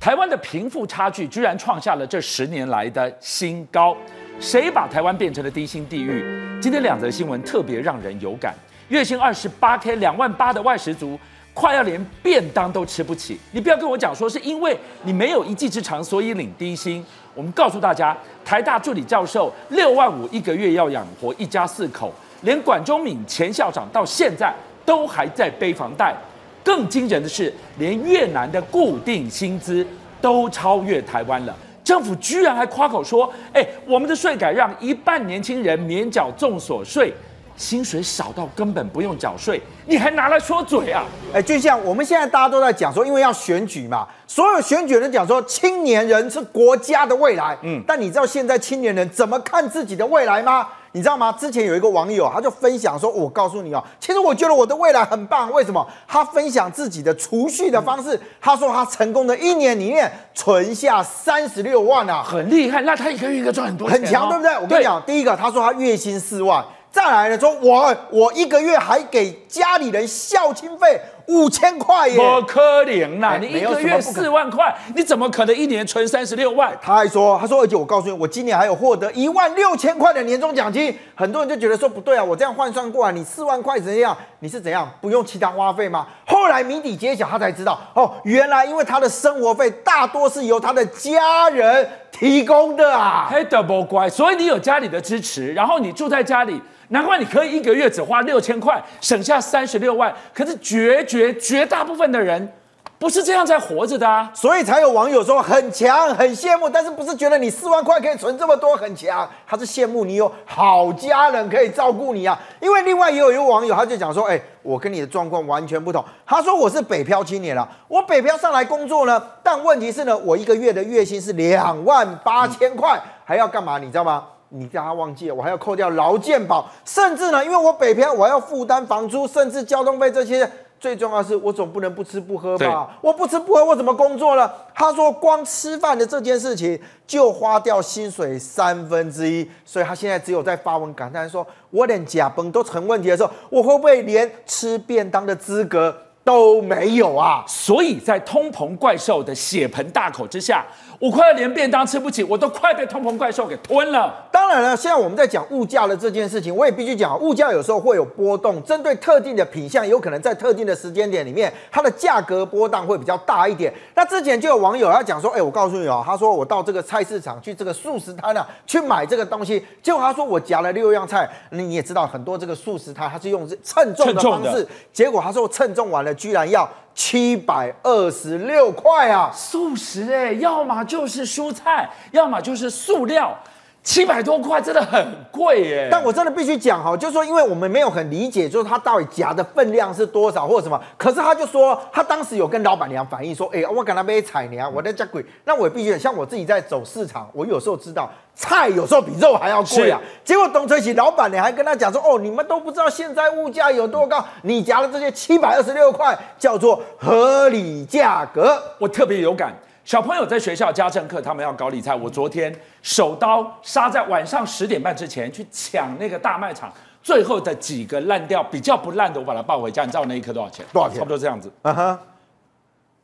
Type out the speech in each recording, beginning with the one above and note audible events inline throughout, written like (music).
台湾的贫富差距居然创下了这十年来的新高，谁把台湾变成了低薪地狱？今天两则新闻特别让人有感：月薪二十八 K 两万八的外食族，快要连便当都吃不起。你不要跟我讲说是因为你没有一技之长，所以领低薪。我们告诉大家，台大助理教授六万五一个月要养活一家四口，连管中闵前校长到现在都还在背房贷。更惊人的是，连越南的固定薪资都超越台湾了。政府居然还夸口说：“哎，我们的税改让一半年轻人免缴重所税，薪水少到根本不用缴税，你还拿来说嘴啊？”哎，就像我们现在大家都在讲说，因为要选举嘛，所有选举人讲说青年人是国家的未来。嗯，但你知道现在青年人怎么看自己的未来吗？你知道吗？之前有一个网友，他就分享说：“我告诉你哦，其实我觉得我的未来很棒。为什么？他分享自己的储蓄的方式。他说他成功的一年里面存下三十六万啊，(laughs) 很厉害。那他一个月应该赚很多钱，很强，对不对？我跟你讲，第一个，他说他月薪四万。再来呢，说我我一个月还给家里人孝亲费。”五千块耶，不可能啦！你一个月四万块，你怎么可能一年存三十六万？他还说，他说，而且我告诉你，我今年还有获得一万六千块的年终奖金。很多人就觉得说不对啊，我这样换算过来，你四万块怎样？你是怎样不用其他花费吗？后来谜底揭晓，他才知道哦，原来因为他的生活费大多是由他的家人提供的啊。嘿，得不乖，所以你有家里的支持，然后你住在家里。难怪你可以一个月只花六千块，省下三十六万。可是绝绝绝大部分的人不是这样在活着的啊，所以才有网友说很强，很羡慕。但是不是觉得你四万块可以存这么多很强？他是羡慕你有好家人可以照顾你啊。因为另外也有一个网友他就讲说，哎，我跟你的状况完全不同。他说我是北漂青年了，我北漂上来工作呢，但问题是呢，我一个月的月薪是两万八千块，还要干嘛？你知道吗？你叫他忘记了，我还要扣掉劳健保，甚至呢，因为我北漂，我还要负担房租，甚至交通费这些。最重要的是，我总不能不吃不喝吧？我不吃不喝，我怎么工作呢？他说，光吃饭的这件事情就花掉薪水三分之一，所以他现在只有在发文感叹说，我连假崩都成问题的时候，我会不会连吃便当的资格都没有啊？所以在通膨怪兽的血盆大口之下。我快要连便当吃不起，我都快被通膨怪兽给吞了。当然了，现在我们在讲物价的这件事情，我也必须讲，物价有时候会有波动，针对特定的品项，有可能在特定的时间点里面，它的价格波荡会比较大一点。那之前就有网友要讲说，哎，我告诉你哦，他说我到这个菜市场去这个素食摊啊，去买这个东西，结果他说我夹了六样菜，你也知道很多这个素食摊他是用称重的方式，结果他说我称重完了，居然要。七百二十六块啊！素食哎、要么就是蔬菜，要么就是塑料。七百多块真的很贵耶，但我真的必须讲哈，就是说，因为我们没有很理解，就是他到底夹的分量是多少或者什么。可是他就说，他当时有跟老板娘反映说，哎、欸，我跟他买菜呢，我在家贵。那我也必须像我自己在走市场，我有时候知道菜有时候比肉还要贵啊。结果董垂喜老板娘还跟他讲说，哦，你们都不知道现在物价有多高，你夹的这些七百二十六块叫做合理价格，我特别有感。小朋友在学校家政课，他们要搞理财。我昨天手刀杀在晚上十点半之前去抢那个大卖场，最后的几个烂掉、比较不烂的，我把它抱回家。你知道我那一颗多少钱？多少钱？差不多这样子。嗯哼。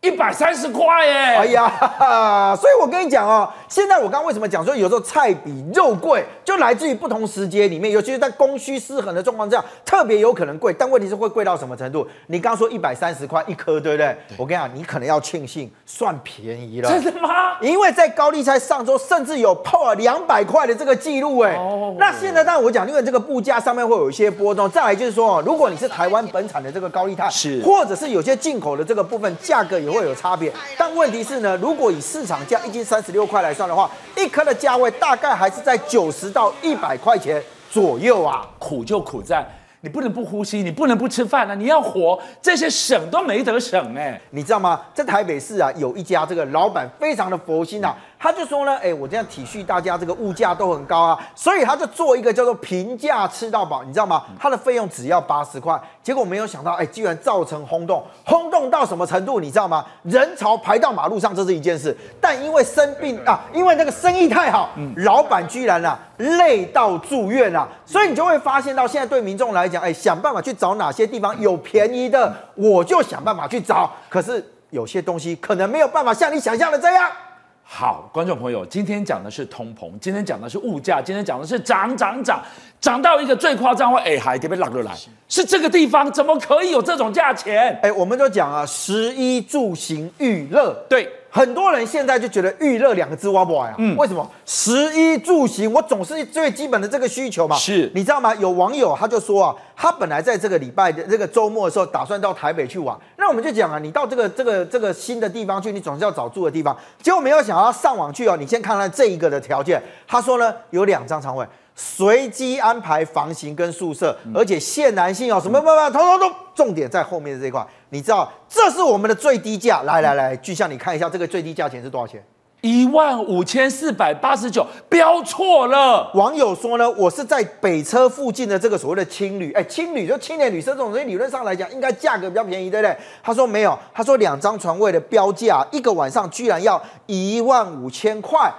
一百三十块耶！哎呀，(laughs) 所以我跟你讲哦，现在我刚刚为什么讲说有时候菜比肉贵，就来自于不同时间里面，尤其是在供需失衡的状况下，特别有可能贵。但问题是会贵到什么程度？你刚刚说一百三十块一颗，对不对？对我跟你讲，你可能要庆幸算便宜了。真的吗？因为在高丽菜上周甚至有破了两百块的这个记录哎。哦。那现在当然我讲，因为这个物价上面会有一些波动。再来就是说，如果你是台湾本产的这个高丽菜，是，或者是有些进口的这个部分，价格也会。会有差别，但问题是呢，如果以市场价一斤三十六块来算的话，一颗的价位大概还是在九十到一百块钱左右啊。苦就苦在你不能不呼吸，你不能不吃饭啊，你要活，这些省都没得省哎，你知道吗？在台北市啊，有一家这个老板非常的佛心啊。他就说呢，哎、欸，我这样体恤大家，这个物价都很高啊，所以他就做一个叫做平价吃到饱，你知道吗？他的费用只要八十块，结果没有想到，哎、欸，居然造成轰动，轰动到什么程度？你知道吗？人潮排到马路上，这是一件事，但因为生病啊，因为那个生意太好，老板居然啊累到住院啊，所以你就会发现到现在对民众来讲，哎、欸，想办法去找哪些地方有便宜的，我就想办法去找，可是。有些东西可能没有办法像你想象的这样。好，观众朋友，今天讲的是通膨，今天讲的是物价，今天讲的是涨涨涨，涨到一个最夸张，哎，还得被拉过来，是这个地方怎么可以有这种价钱？哎，我们都讲啊，食衣住行娱乐，对。很多人现在就觉得“育乐”两个字挖不完啊？嗯，为什么？食衣住行，我总是最基本的这个需求嘛。是，你知道吗？有网友他就说啊，他本来在这个礼拜的这个周末的时候，打算到台北去玩。那我们就讲啊，你到这个这个这个新的地方去，你总是要找住的地方。结果没有想到上网去哦，你先看看这一个的条件。他说呢，有两张床位。随机安排房型跟宿舍，而且限男性哦，什么办法？通通都重点在后面的这一块。你知道这是我们的最低价。来来来，巨象你看一下这个最低价钱是多少钱？一万五千四百八十九，标错了。网友说呢，我是在北车附近的这个所谓的青旅，哎，青旅就青年旅社这种东西，理论上来讲应该价格比较便宜，对不对？他说没有，他说两张床位的标价一个晚上居然要一万五千块。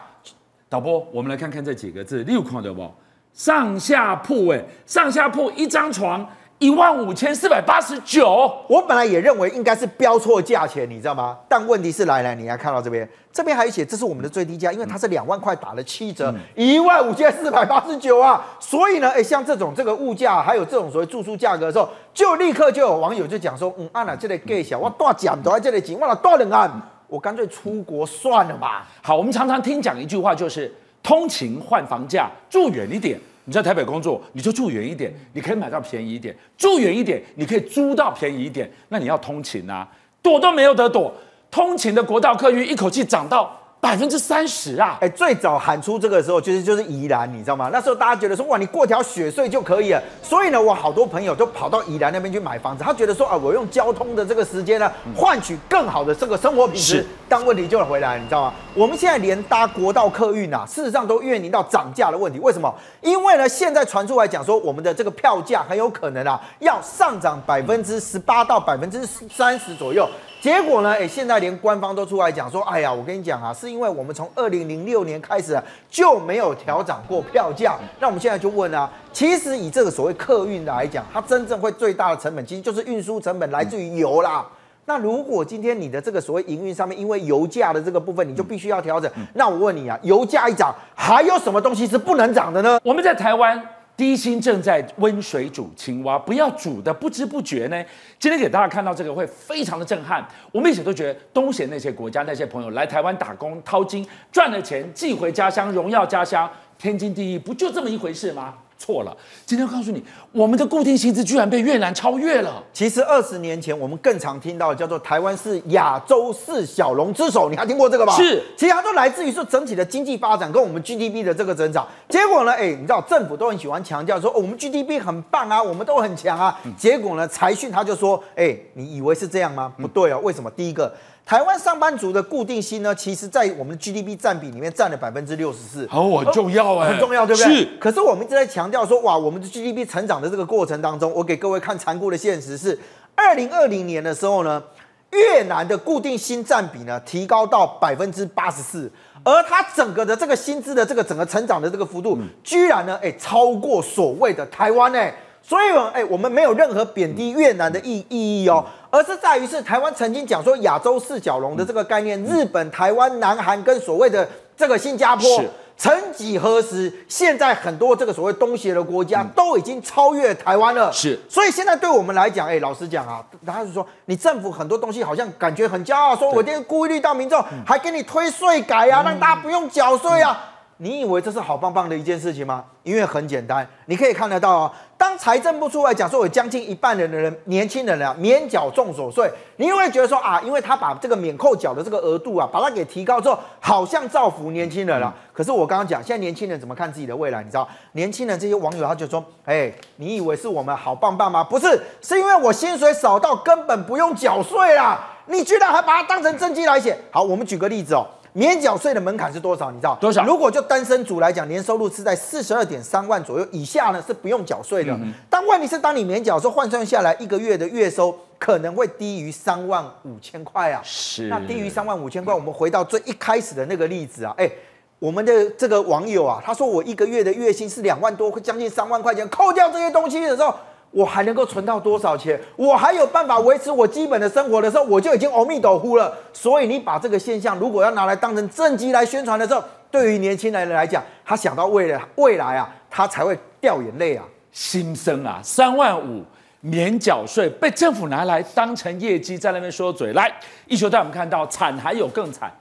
导播，我们来看看这几个字，你有看到不？上下铺哎，上下铺一张床一万五千四百八十九。我本来也认为应该是标错价钱，你知道吗？但问题是来来，你来看到这边，这边还写这是我们的最低价，因为它是两万块打了七折，一万五千四百八十九啊。所以呢，哎，像这种这个物价，还有这种所谓住宿价格的时候，就立刻就有网友就讲说，嗯，按、啊、了这里给小，我大奖都在这里挤，我了多人啊，我干脆出国算了吧。好，我们常常听讲一句话，就是。通勤换房价，住远一点。你在台北工作，你就住远一点，你可以买到便宜一点；住远一点，你可以租到便宜一点。那你要通勤啊，躲都没有得躲。通勤的国道客运一口气涨到。百分之三十啊！哎，最早喊出这个时候，其实就是宜兰，你知道吗？那时候大家觉得说，哇，你过条雪隧就可以了。所以呢，我好多朋友都跑到宜兰那边去买房子，他觉得说啊，我用交通的这个时间呢，换取更好的这个生活品质。是但问题就回来，你知道吗？我们现在连搭国道客运啊，事实上都面临到涨价的问题。为什么？因为呢，现在传出来讲说，我们的这个票价很有可能啊，要上涨百分之十八到百分之三十左右。结果呢？哎，现在连官方都出来讲说，哎呀，我跟你讲啊，是因为我们从二零零六年开始啊，就没有调涨过票价。那我们现在就问啊，其实以这个所谓客运来讲，它真正会最大的成本，其实就是运输成本来自于油啦。那如果今天你的这个所谓营运上面，因为油价的这个部分，你就必须要调整。那我问你啊，油价一涨，还有什么东西是不能涨的呢？我们在台湾。低薪正在温水煮青蛙，不要煮的不知不觉呢。今天给大家看到这个会非常的震撼。我们一直都觉得东协那些国家那些朋友来台湾打工掏金赚了钱寄回家乡荣耀家乡天经地义，不就这么一回事吗？错了，今天告诉你，我们的固定薪资居然被越南超越了。其实二十年前，我们更常听到叫做台湾是亚洲四小龙之首，你还听过这个吧？是，其实它都来自于说整体的经济发展跟我们 GDP 的这个增长。结果呢，哎，你知道政府都很喜欢强调说，哦，我们 GDP 很棒啊，我们都很强啊。结果呢，财讯他就说，哎，你以为是这样吗？不对哦，为什么？第一个。台湾上班族的固定薪呢，其实，在我们的 GDP 占比里面占了百分之六十四。好，我很重要哎，很重要，对不对？是。可是我们一直在强调说，哇，我们的 GDP 成长的这个过程当中，我给各位看残酷的现实是，二零二零年的时候呢，越南的固定薪占比呢提高到百分之八十四，而它整个的这个薪资的这个整个成长的这个幅度，居然呢，哎，超过所谓的台湾哎。所以，哎，我们没有任何贬低越南的意意义哦，而是在于是台湾曾经讲说亚洲四角龙的这个概念，日本、台湾、南韩跟所谓的这个新加坡，曾几何时，现在很多这个所谓东协的国家都已经超越台湾了。是，所以现在对我们来讲，哎，老实讲啊，他是说你政府很多东西好像感觉很骄傲，说我今天顾虑到民众，还给你推税改啊，让大家不用缴税啊。你以为这是好棒棒的一件事情吗？因为很简单，你可以看得到啊。当财政部出来讲说，有将近一半的人年轻人啊免缴重所税，你会觉得说啊，因为他把这个免扣缴的这个额度啊，把它给提高之后，好像造福年轻人了。可是我刚刚讲，现在年轻人怎么看自己的未来？你知道，年轻人这些网友他就说，哎，你以为是我们好棒棒吗？不是，是因为我薪水少到根本不用缴税啦。你居然还把它当成政绩来写。好，我们举个例子哦。免缴税的门槛是多少？你知道多少？如果就单身族来讲，年收入是在四十二点三万左右以下呢，是不用缴税的。嗯、但问题是，当你免缴的时候，换算下来一个月的月收可能会低于三万五千块啊。是。那低于三万五千块，我们回到最一开始的那个例子啊，哎，我们的这个网友啊，他说我一个月的月薪是两万多，将近三万块钱，扣掉这些东西的时候，我还能够存到多少钱？我还有办法维持我基本的生活的时候，我就已经阿弥陀佛了。所以你把这个现象，如果要拿来当成政绩来宣传的时候，对于年轻人来讲，他想到未来未来啊，他才会掉眼泪啊，心生啊，(laughs) 三万五免缴税被政府拿来当成业绩在那边说嘴。来，一球带我们看到惨还有更惨，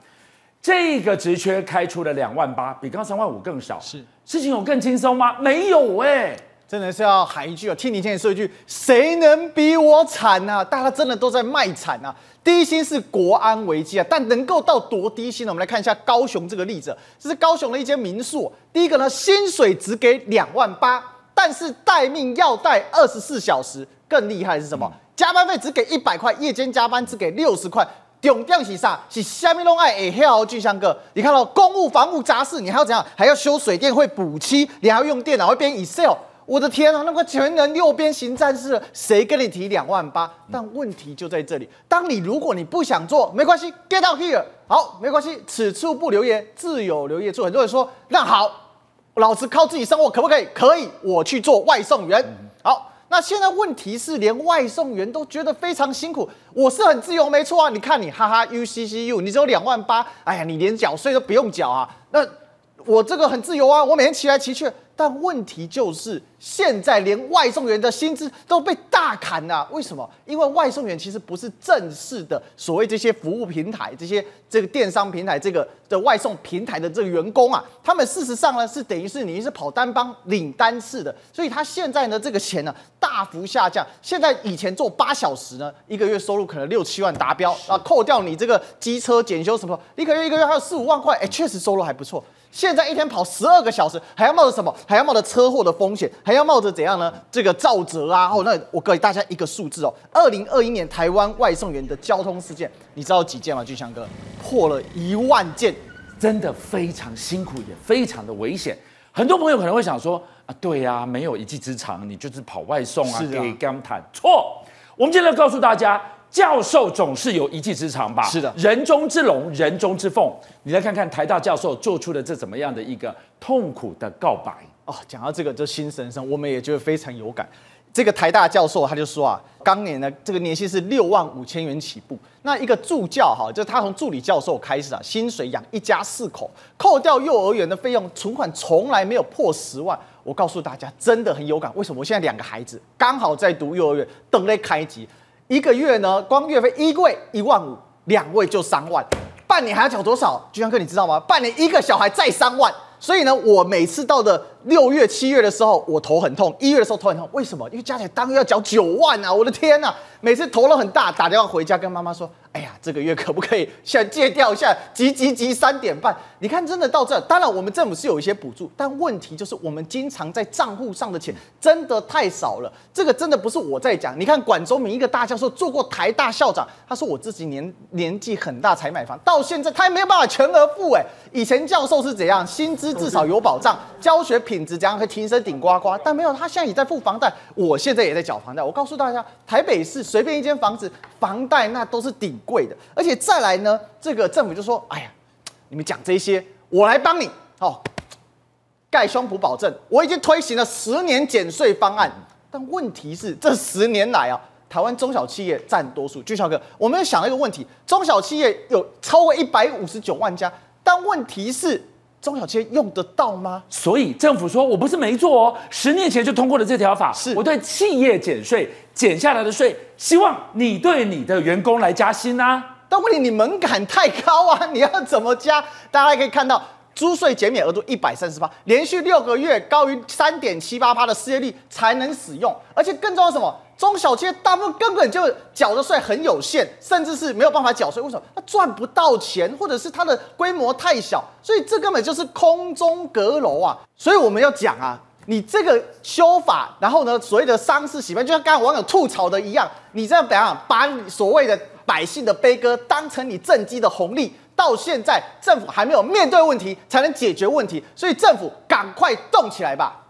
这个职缺开出了两万八，比刚三万五更少。是事情有更轻松吗？没有哎、欸。真的是要喊一句啊！听你听你说一句，谁能比我惨啊？大家真的都在卖惨啊！低薪是国安危机啊，但能够到多低薪呢？我们来看一下高雄这个例子，这是高雄的一间民宿。第一个呢，薪水只给两万八，但是待命要待二十四小时。更厉害的是什么？加班费只给一百块，夜间加班只给六十块。重点是啥？是虾米拢爱会晓巨香哥，你看到公务、房屋杂事，你还要怎样？还要修水电，会补漆，你还要用电脑，会编 Excel。我的天啊，那个全能六边形战士，谁跟你提两万八？但问题就在这里，当你如果你不想做，没关系，get out here，好，没关系，此处不留爷，自有留爷处。很多人说，那好，老子靠自己生活可不可以？可以，我去做外送员。好，那现在问题是，连外送员都觉得非常辛苦。我是很自由，没错啊，你看你，哈哈，UCCU，你只有两万八，哎呀，你连缴税都不用缴啊，那我这个很自由啊，我每天骑来骑去。但问题就是，现在连外送员的薪资都被大砍了啊。为什么？因为外送员其实不是正式的所谓这些服务平台、这些这个电商平台、这个的外送平台的这个员工啊，他们事实上呢是等于是你是跑单帮领单式的，所以他现在呢这个钱呢大幅下降。现在以前做八小时呢，一个月收入可能六七万达标啊，扣掉你这个机车检修什么，你可能一个月还有四五万块，哎，确实收入还不错。现在一天跑十二个小时，还要冒着什么？还要冒着车祸的风险，还要冒着怎样呢？这个肇责啊！哦，那我给大家一个数字哦，二零二一年台湾外送员的交通事件，你知道有几件吗？俊强哥破了一万件，真的非常辛苦，也非常的危险。很多朋友可能会想说啊，对呀、啊，没有一技之长，你就是跑外送啊，给干谈错。我们今天要告诉大家。教授总是有一技之长吧？是的，人中之龙，人中之凤。你来看看台大教授做出了这怎么样的一个痛苦的告白哦。讲到这个，就心神生，我们也觉得非常有感。这个台大教授他就说啊，当年呢，这个年薪是六万五千元起步。那一个助教哈，就是他从助理教授开始啊，薪水养一家四口，扣掉幼儿园的费用，存款从来没有破十万。我告诉大家，真的很有感。为什么？我现在两个孩子刚好在读幼儿园，等待开机。一个月呢，光月费一位一万五，两位就三万，半年还要缴多少？巨翔哥，你知道吗？半年一个小孩再三万，所以呢，我每次到的六月、七月的时候，我头很痛；一月的时候头很痛，为什么？因为加起来当月要缴九万啊！我的天呐，每次头都很大，打电话回家跟妈妈说。哎呀，这个月可不可以先借调一下？急急急，三点半。你看，真的到这，当然我们政府是有一些补助，但问题就是我们经常在账户上的钱真的太少了。这个真的不是我在讲。你看，管中明一个大教授做过台大校长，他说我自己年年纪很大才买房，到现在他也没有办法全额付。哎，以前教授是怎样，薪资至少有保障，教学品质怎样可以提升顶呱呱，但没有，他现在也在付房贷，我现在也在缴房贷。我告诉大家，台北市随便一间房子，房贷那都是顶。贵的，而且再来呢，这个政府就说：“哎呀，你们讲这些，我来帮你哦，盖胸脯保证，我已经推行了十年减税方案。但问题是，这十年来啊，台湾中小企业占多数。俊孝哥，我们要想一个问题：中小企业有超过一百五十九万家，但问题是，中小企业用得到吗？所以政府说我不是没做哦，十年前就通过了这条法，是我对企业减税。”减下来的税，希望你对你的员工来加薪啊！但问题你门槛太高啊，你要怎么加？大家可以看到，租税减免额度一百三十八，连续六个月高于三点七八趴的失业率才能使用，而且更重要什么？中小企业大部分根本就缴的税很有限，甚至是没有办法缴税。为什么？他赚不到钱，或者是它的规模太小，所以这根本就是空中阁楼啊！所以我们要讲啊。你这个修法，然后呢，所谓的丧事喜办，就像刚刚网友吐槽的一样，你这样怎样把所谓的百姓的悲歌当成你政绩的红利，到现在政府还没有面对问题，才能解决问题，所以政府赶快动起来吧。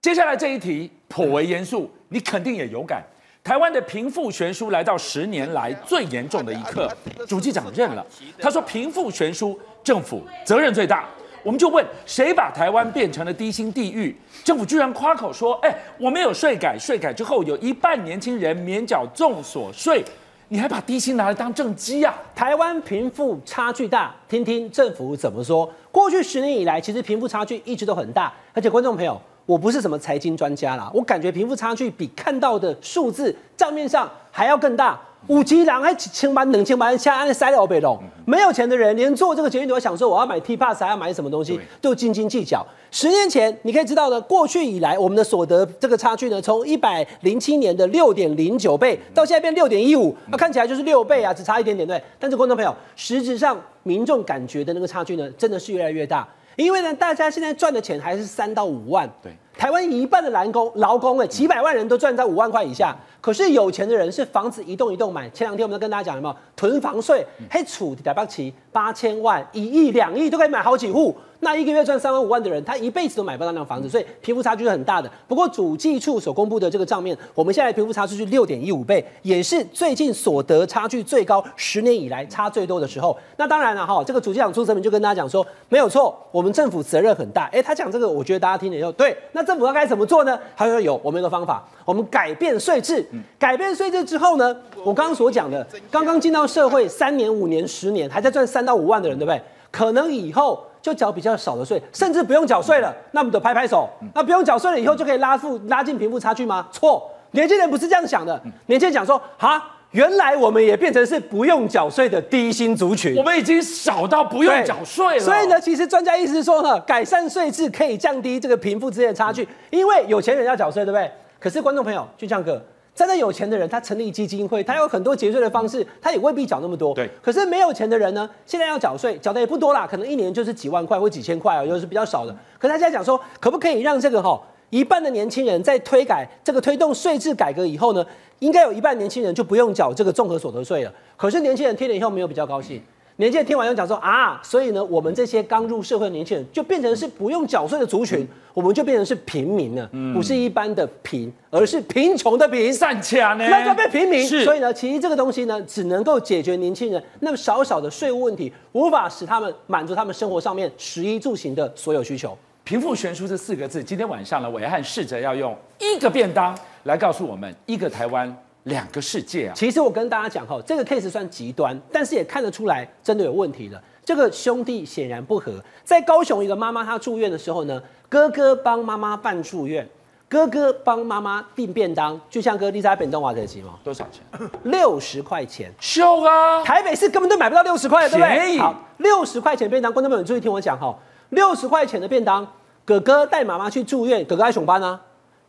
接下来这一题颇为严肃，你肯定也有感。台湾的贫富悬殊来到十年来最严重的一刻，主计长认了，他说贫富悬殊政府责任最大。我们就问谁把台湾变成了低薪地狱？政府居然夸口说：“哎，我们有税改，税改之后有一半年轻人免缴重所税。”你还把低薪拿来当政绩啊？台湾贫富差距大，听听政府怎么说。过去十年以来，其实贫富差距一直都很大。而且观众朋友，我不是什么财经专家啦，我感觉贫富差距比看到的数字账面上还要更大。五级狼还千万两千万下按塞了北龙，没有钱的人连做这个捷运都要想说我要买 T Pass 还要买什么东西，都斤斤计较。十年前你可以知道的，过去以来我们的所得这个差距呢，从一百零七年的六点零九倍到现在变六点一五，那看起来就是六倍啊，只差一点点对。但是观众朋友，实质上民众感觉的那个差距呢，真的是越来越大。因为呢，大家现在赚的钱还是三到五万。对，台湾一半的蓝工劳工哎，几百万人都赚在五万块以下。可是有钱的人是房子一栋一栋买。前两天我们都跟大家讲了嘛，囤房税，还处台北市八千万、一亿、两亿都可以买好几户。那一个月赚三万五万的人，他一辈子都买不到那房子，所以贫富差距是很大的。不过主计处所公布的这个账面，我们现在贫富差距是六点一五倍，也是最近所得差距最高，十年以来差最多的时候。那当然了哈，这个主计长出声明就跟大家讲说，没有错，我们政府责任很大。哎，他讲这个，我觉得大家听了以后，对，那政府要该怎么做呢？他说有，我们有个方法，我们改变税制。改变税制之后呢，我刚刚所讲的，刚刚进到社会三年、五年、十年，还在赚三到五万的人，对不对？可能以后。就缴比较少的税，甚至不用缴税了，那我们得拍拍手。那不用缴税了以后，就可以拉富拉近贫富差距吗？错，年轻人不是这样想的。年轻人讲说，哈，原来我们也变成是不用缴税的低薪族群，我们已经少到不用缴税了。所以呢，其实专家意思是说呢，改善税制可以降低这个贫富之间的差距，因为有钱人要缴税，对不对？可是观众朋友，俊相哥。真的有钱的人，他成立基金会，他有很多节税的方式，他也未必缴那么多。对。可是没有钱的人呢？现在要缴税，缴的也不多啦，可能一年就是几万块或几千块啊，又是比较少的。可是他现在讲说，可不可以让这个哈一半的年轻人在推改这个推动税制改革以后呢，应该有一半年轻人就不用缴这个综合所得税了。可是年轻人听了以后没有比较高兴。年轻人听完又讲说啊，所以呢，我们这些刚入社会的年轻人就变成是不用缴税的族群，我们就变成是平民了，不是一般的贫，而是贫穷的贫。善强呢？那就被平民。所以呢，其实这个东西呢，只能够解决年轻人那么少少的税务问题，无法使他们满足他们生活上面食衣住行的所有需求。贫富悬殊这四个字，今天晚上呢，伟汉试着要用一个便当来告诉我们一个台湾。两个世界啊！其实我跟大家讲哈，这个 case 算极端，但是也看得出来真的有问题了。这个兄弟显然不和。在高雄一个妈妈她住院的时候呢，哥哥帮妈妈办住院，哥哥帮妈妈订便当，就像哥丽莎本东瓦特吉嘛，多少钱？六十块钱。秀啊！台北市根本都买不到六十块，对不对？好，六十块钱便当，观众朋友注意听我讲哈，六十块钱的便当，哥哥带妈妈去住院，哥哥爱熊班啊，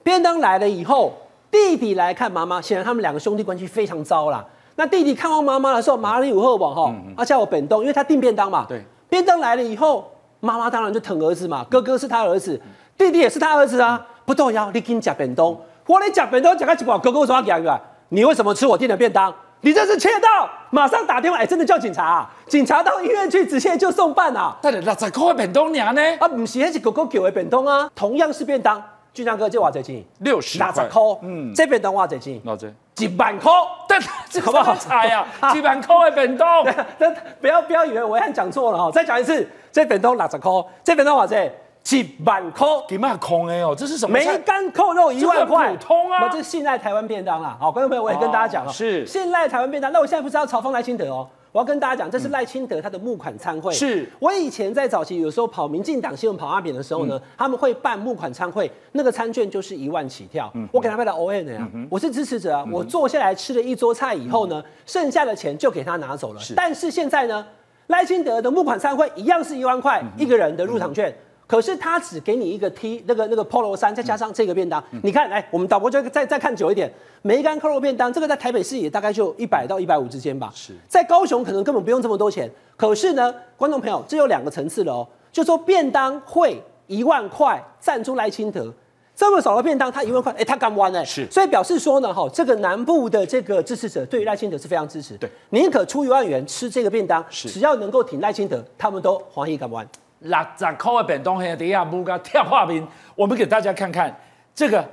便当来了以后。弟弟来看妈妈，显然他们两个兄弟关系非常糟啦。那弟弟看望妈妈的时候，马里五赫网哈，他叫我本东，因为他订便当嘛。对，便当来了以后，妈妈当然就疼儿子嘛。哥哥是他儿子，弟弟也是他儿子啊。不动摇，你给你夹便当，我你夹便当夹个几包，哥哥为什么要夹？你为什么吃我订的便当？你这是窃盗！马上打电话，哎，真的叫警察啊！警察到医院去，直接就送办啊。但是六十块的便当娘呢？啊，不是，那是哥哥叫的便当啊，同样是便当。俊相哥，这多少钱？六十块。块。嗯，这边的多少钱？多少？几万块。但 (laughs) 这好不好猜呀？(laughs) 几万块的便当。(laughs) 但不要不要以为我还讲错了哈，再讲一次，这本东六十块，这边的多少钱？几万块。几万块哎哦，这是什么？梅干扣肉一万块。普通啊。这是信赖台湾便当啦。好，观众朋友，我也跟大家讲了，是信赖台湾便当。那我现在不是要嘲讽赖清德哦。我要跟大家讲，这是赖清德他的募款餐会。是我以前在早期有时候跑民进党新闻跑阿扁的时候呢，嗯、他们会办募款餐会，那个餐券就是一万起跳。嗯、我给他办的 O N 呀，我是支持者啊。嗯、我坐下来吃了一桌菜以后呢，嗯、剩下的钱就给他拿走了。是但是现在呢，赖清德的募款餐会一样是一万块一个人的入场券。可是他只给你一个 T 那个那个 Polo 衫，再加上这个便当。嗯、你看，来我们导播就再再看久一点，梅干扣肉便当，这个在台北市也大概就一百到一百五之间吧。是，在高雄可能根本不用这么多钱。可是呢，观众朋友，这有两个层次了哦。就说便当会一万块赞助赖清德，这么少的便当他一万块，哎，他敢玩哎。是，所以表示说呢，哈，这个南部的这个支持者对于赖清德是非常支持。对，宁可出一万元吃这个便当，是只要能够挺赖清德，他们都欢喜敢玩。六十块的便当，黑底下木个跳画面，我们给大家看看这个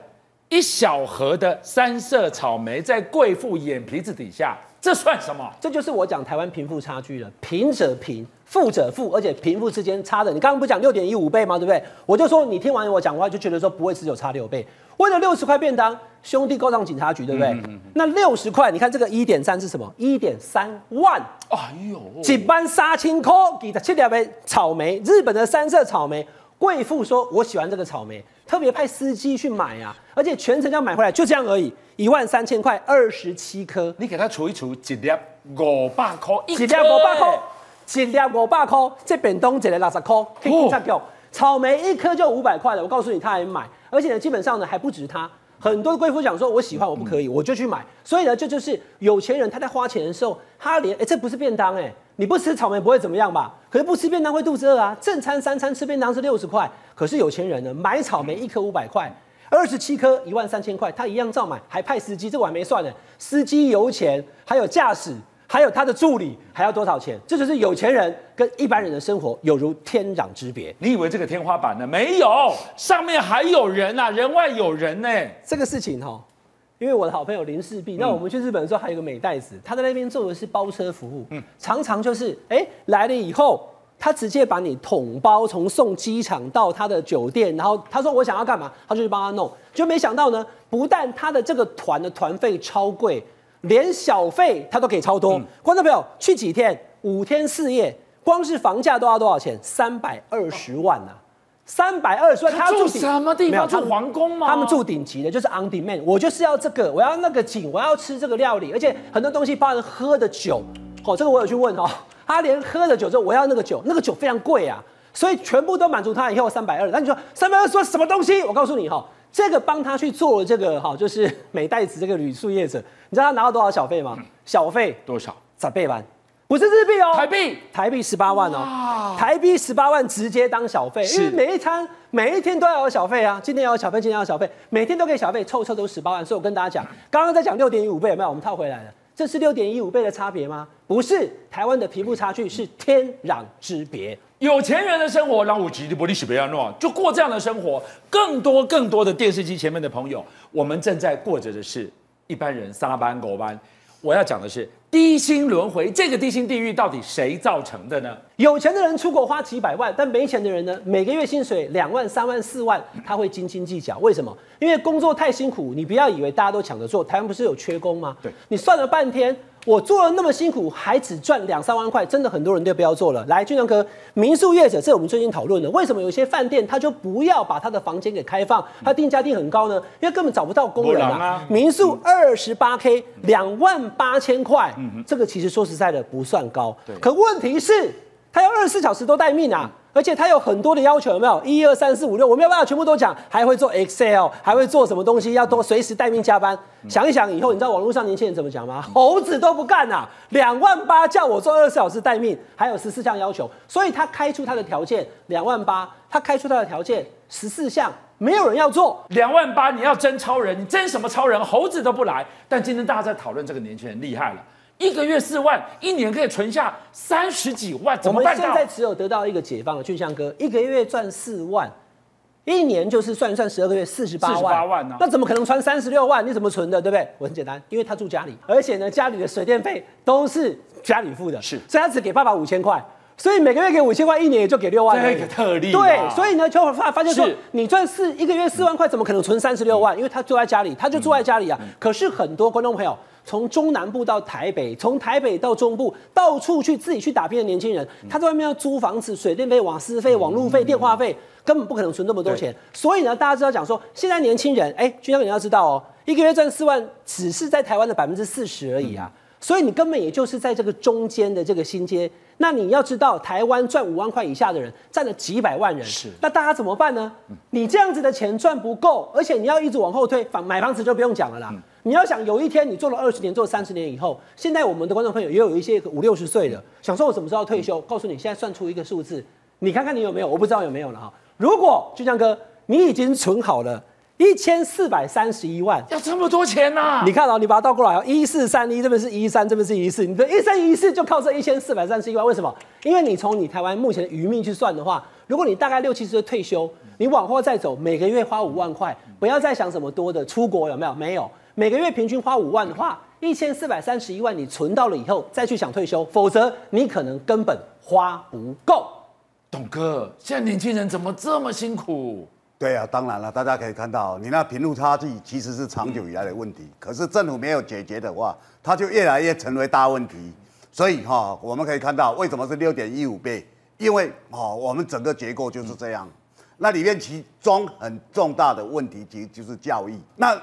一小盒的三色草莓在贵妇眼皮子底下，这算什么？这就是我讲台湾贫富差距了，贫者贫，富者富，而且贫富之间差的，你刚刚不讲六点一五倍吗？对不对？我就说你听完我讲话就觉得说不会只有差六倍。为了六十块便当，兄弟告上警察局，对不对？嗯嗯嗯、那六十块，你看这个一点三是什么？一点三万。哎呦，几班杀青 call 给他切两杯草莓，日本的三色草莓。贵妇说：“我喜欢这个草莓，特别派司机去买啊，而且全程要买回来，就这样而已，一万三千块，二十七颗，你给他除一除，一粒五百块，一粒五百块，一粒五百块，这便当一个六十块，可以警察局，草莓一颗就五百块了。我告诉你，他还买，而且呢，基本上呢还不止他，很多贵妇讲说，我喜欢，我不可以，我就去买。所以呢，这就是有钱人他在花钱的时候，他连哎，这不是便当哎。”你不吃草莓不会怎么样吧？可是不吃便当会肚子饿啊！正餐三餐吃便当是六十块，可是有钱人呢，买草莓一颗五百块，二十七颗一万三千块，他一样照买，还派司机，这我还没算呢。司机油钱，还有驾驶，还有他的助理，还要多少钱？这就是有钱人跟一般人的生活有如天壤之别。你以为这个天花板呢？没有，上面还有人啊，人外有人呢。这个事情哈。因为我的好朋友林世璧，那我们去日本的时候还有一个美袋子，他在那边做的是包车服务，嗯，常常就是哎来了以后，他直接把你统包从送机场到他的酒店，然后他说我想要干嘛，他就去帮他弄，就没想到呢，不但他的这个团的团费超贵，连小费他都给超多。观众朋友去几天，五天四夜，光是房价都要多少钱？三百二十万呐、啊。三百二十万，他住什么地方？住皇宫吗？他们住顶级的，就是 on demand。我就是要这个，我要那个景，我要吃这个料理，而且很多东西包含喝的酒。哦，这个我有去问哦，他连喝的酒之后，我要那个酒，那个酒非常贵啊，所以全部都满足他以后三百二。那你说三百二说什么东西？我告诉你哈，这个帮他去做这个哈，就是美代子这个旅宿业者，你知道他拿到多少小费吗？小费多少？咋背完。不是日币哦，台币，台币十八万哦，台币十八万直接当小费，因为每一餐每一天都要有小费啊，今天要有小费，今天要有小费，每天都给小费，凑凑都十八万。所以我跟大家讲，刚刚在讲六点一五倍有没有？我们套回来了，这是六点一五倍的差别吗？不是，台湾的贫富差距是天壤之别。有钱人的生活让我吉利伯利许别人诺，就过这样的生活。更多更多的电视机前面的朋友，我们正在过着的是一般人三班狗班。我要讲的是。低薪轮回，这个低薪地狱到底谁造成的呢？有钱的人出国花几百万，但没钱的人呢？每个月薪水两万、三万、四万，他会斤斤计较。为什么？因为工作太辛苦。你不要以为大家都抢着做，台湾不是有缺工吗？对，你算了半天。我做了那么辛苦，还只赚两三万块，真的很多人都不要做了。来，俊良哥，民宿业者，这我们最近讨论的，为什么有些饭店他就不要把他的房间给开放，他定价定很高呢？因为根本找不到工人啊。啊民宿二十八 K，两万八千块，嗯、这个其实说实在的不算高。对可问题是，他要二十四小时都待命啊。嗯而且他有很多的要求，有没有？一二三四五六，我没有办法全部都讲，还会做 Excel，还会做什么东西？要多随时待命加班。嗯、想一想，以后你知道网络上年轻人怎么讲吗？猴子都不干啊！两万八叫我做二十四小时待命，还有十四项要求，所以他开出他的条件两万八，他开出他的条件十四项，没有人要做两万八，你要争超人，你争什么超人？猴子都不来。但今天大家在讨论这个年轻人厉害了。一个月四万，一年可以存下三十几万，怎么办到？我们现在只有得到一个解放了，俊相哥，一个月赚四万，一年就是算一算十二个月四十八万，四十八万呢？那怎么可能存三十六万？你怎么存的，对不对？我很简单，因为他住家里，而且呢，家里的水电费都是家里付的，是，所以他只给爸爸五千块。所以每个月给五千块，一年也就给六万。这个特例。对，所以呢，就发发现说，你赚四一个月四万块，怎么可能存三十六万？因为他住在家里，他就住在家里啊。可是很多观众朋友，从中南部到台北，从台北到中部，到处去自己去打拼的年轻人，他在外面要租房子、水电费、瓦斯费、网路费、电话费，根本不可能存那么多钱。所以呢，大家知道讲说，现在年轻人，哎，俊相哥你要知道哦，一个月赚四万，只是在台湾的百分之四十而已啊。所以你根本也就是在这个中间的这个新阶。那你要知道，台湾赚五万块以下的人占了几百万人，是。那大家怎么办呢？你这样子的钱赚不够，而且你要一直往后推，房买房子就不用讲了啦。嗯、你要想有一天你做了二十年，做三十年以后，现在我们的观众朋友也有一些五六十岁的，想说我什么时候退休？告诉你，现在算出一个数字，你看看你有没有？我不知道有没有了哈。如果就像哥，你已经存好了。一千四百三十一万，要这么多钱呐、啊？你看哦，你把它倒过来哦，一四三一这边是一三，这边是一四，你的一三一四就靠这一千四百三十一万。为什么？因为你从你台湾目前的余命去算的话，如果你大概六七十岁退休，你往后再走，每个月花五万块，不要再想什么多的出国有没有？没有，每个月平均花五万的话，一千四百三十一万，你存到了以后再去想退休，否则你可能根本花不够。董哥，现在年轻人怎么这么辛苦？对啊，当然了，大家可以看到，你那贫富差距其实是长久以来的问题，可是政府没有解决的话，它就越来越成为大问题。所以哈，我们可以看到为什么是六点一五倍，因为哦，我们整个结构就是这样。那里面其中很重大的问题其实就是教育。那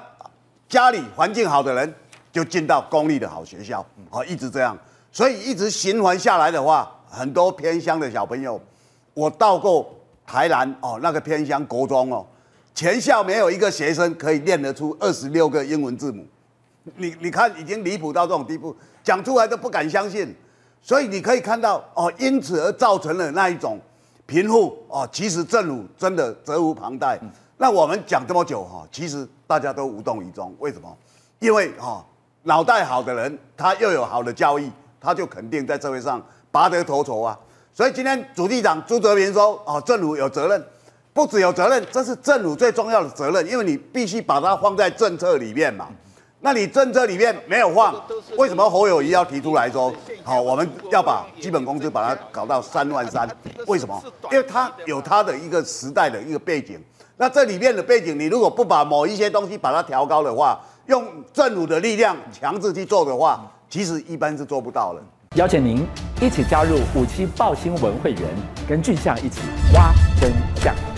家里环境好的人就进到公立的好学校，哦，一直这样，所以一直循环下来的话，很多偏乡的小朋友，我到过。台南哦，那个偏乡国中哦，全校没有一个学生可以念得出二十六个英文字母，你你看已经离谱到这种地步，讲出来都不敢相信，所以你可以看到哦，因此而造成了那一种贫富哦，其实政府真的责无旁贷。那我们讲这么久哈，其实大家都无动于衷，为什么？因为哈，脑袋好的人，他又有好的教育，他就肯定在社会上拔得头筹啊。所以今天主计长朱泽民说：“哦，政府有责任，不只有责任，这是政府最重要的责任，因为你必须把它放在政策里面嘛。那你政策里面没有放，为什么侯友谊要提出来说，好，我们要把基本工资把它搞到三万三？为什么？因为他有他的一个时代的一个背景。那这里面的背景，你如果不把某一些东西把它调高的话，用政府的力量强制去做的话，其实一般是做不到的。”邀请您一起加入五七报新闻会员，跟俊相一起挖真相。